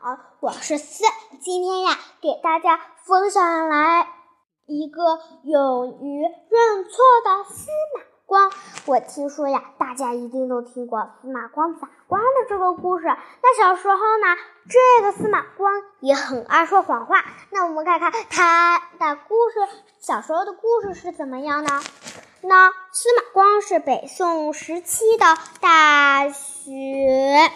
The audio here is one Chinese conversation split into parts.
好，我是思，今天呀，给大家分享来一个勇于认错的司马光。我听说呀，大家一定都听过司马光砸缸的这个故事。那小时候呢，这个司马光也很爱说谎话。那我们看看他的故事，小时候的故事是怎么样呢？那司马光是北宋时期的大学。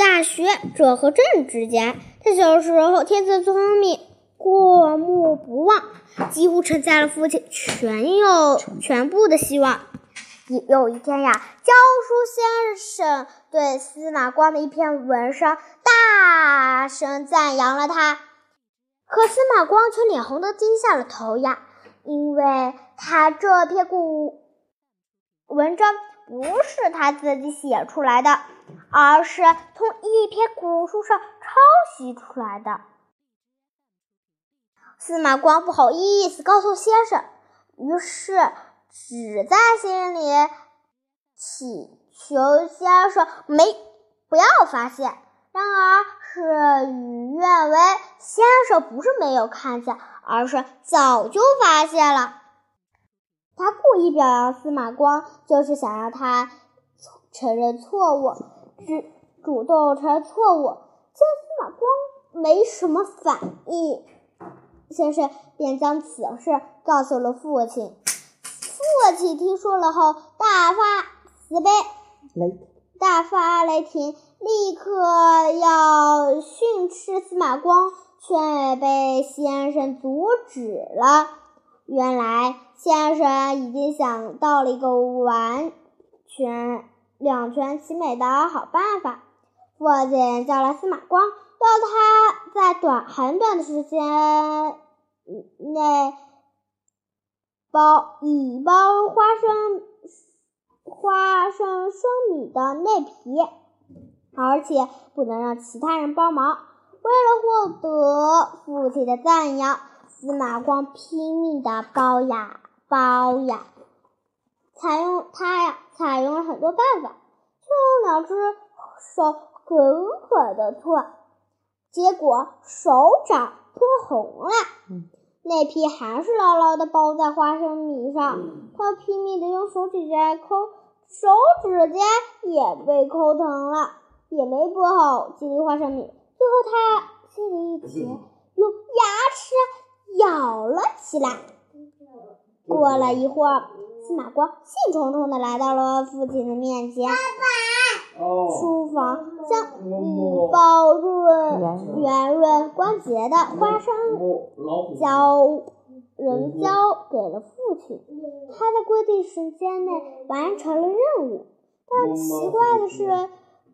大学者和政治家，他小时候天资聪明，过目不忘，几乎承载了父亲全有全部的希望。有一天呀，教书先生对司马光的一篇文章大声赞扬了他，可司马光却脸红的低下了头呀，因为他这篇古文章不是他自己写出来的。而是从一篇古书上抄袭出来的。司马光不好意思告诉先生，于是只在心里祈求先生没不要发现。然而事与愿违，先生不是没有看见，而是早就发现了。他故意表扬司马光，就是想让他承认错误。主主动承认错误，见司马光没什么反应，先生便将此事告诉了父亲。父亲听说了后，大发慈悲，大发雷霆，立刻要训斥司马光，却被先生阻止了。原来先生已经想到了一个完全。两全其美的好办法。父亲叫来司马光，要他在短很短的时间内包一包花生花生生米的内皮，而且不能让其他人帮忙。为了获得父亲的赞扬，司马光拼命的包呀包呀。采用他呀，采用了很多办法，却用两只手狠狠的搓，结果手掌搓红了，那皮还是牢牢地包在花生米上。他拼命地用手指甲抠，手指甲也被抠疼了，也没剥好几粒花生米。最后他心里一急，用牙齿咬了起来。过了一会儿。司马光兴冲冲地来到了父亲的面前。书房将一包润圆润光洁的花生交人交给了父亲。他在规定时间内完成了任务，但奇怪的是，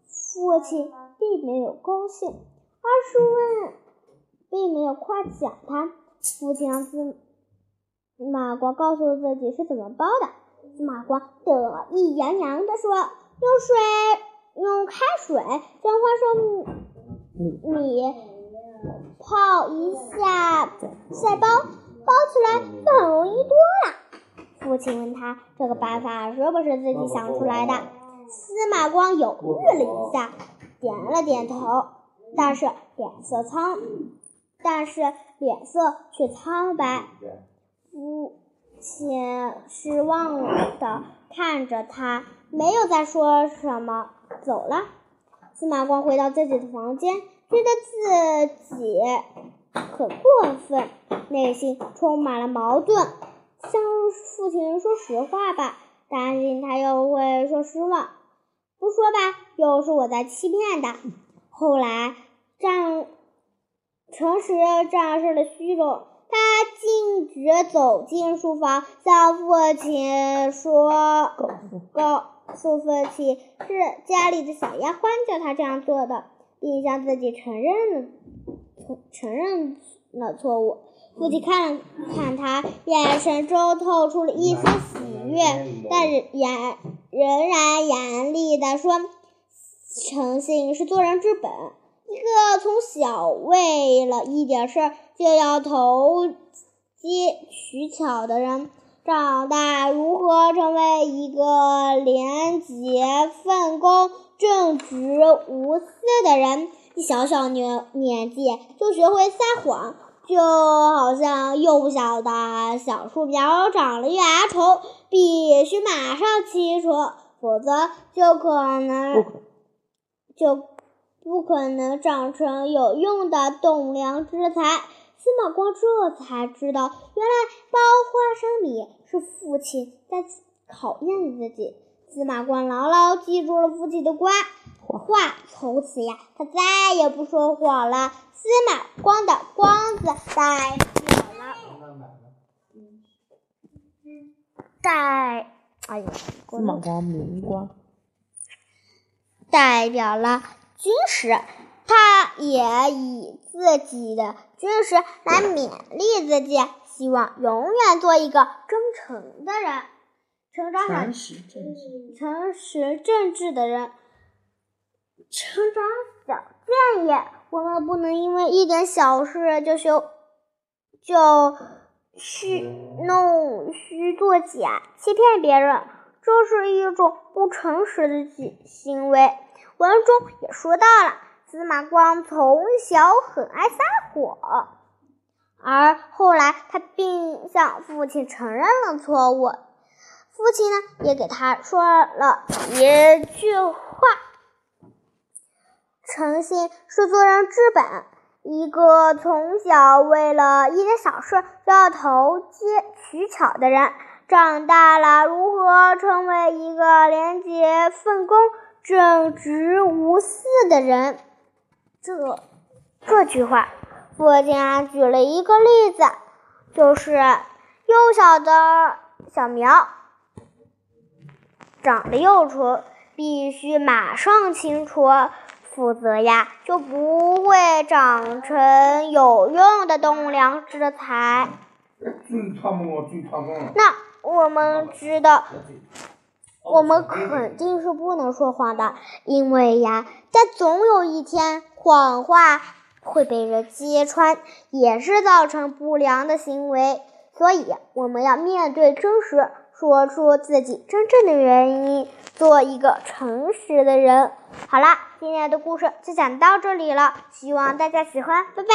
父亲并没有高兴，而是问，并没有夸奖他。父亲让司。司马光告诉自己是怎么包的。司马光得意洋洋地说：“用水，用开水将花生米泡一下再包，包起来就很容易多了。”父亲问他：“这个办法是不是自己想出来的？”司马光犹豫了一下，点了点头，但是脸色苍，但是脸色却苍白。父亲失望的看着他，没有再说什么，走了。司马光回到自己的房间，觉得自己很过分，内心充满了矛盾。向父亲说实话吧，担心他又会说失望；不说吧，又是我在欺骗他。后来战诚实战胜了虚荣。他径直走进书房，向父亲说：“告诉父亲，是家里的小丫鬟叫他这样做的，并向自己承认了承承认了错误。”父亲看了看他，眼神中透出了一丝喜悦，但严仍然严厉地说：“诚信是做人之本。”一个从小为了一点事儿就要投机取巧的人，长大如何成为一个廉洁奉公、正直无私的人。一小小年年纪就学会撒谎，就好像幼小的小树苗长了芽虫，必须马上切除，否则就可能就不可能长成有用的栋梁之才。司马光这才知道，原来包花生米是父亲在考验自己。司马光牢牢记住了父亲的话，话从此呀，他再也不说谎了。司马光的“光”字代表了，代哎呀，司马光明光，代表了军师。他也以自己的军师来勉励自己，希望永远做一个忠诚的人，成长诚实正直，诚实正直的人。成长小建议：我们不能因为一点小事就修，就虚弄虚作假，欺骗别人，这是一种不诚实的行行为。文中也说到了。司马光从小很爱撒谎，而后来他并向父亲承认了错误。父亲呢，也给他说了一句话：“诚信是做人之本。一个从小为了一点小事就要投机取巧的人，长大了如何成为一个廉洁奉公、正直无私的人？”这这句话，父亲举了一个例子，就是幼小的小苗长了幼虫，必须马上清除，否则呀就不会长成有用的栋梁之材。那我们知道。我们肯定是不能说谎的，因为呀，但总有一天谎话会被人揭穿，也是造成不良的行为。所以我们要面对真实，说出自己真正的原因，做一个诚实的人。好啦，今天的故事就讲到这里了，希望大家喜欢，拜拜。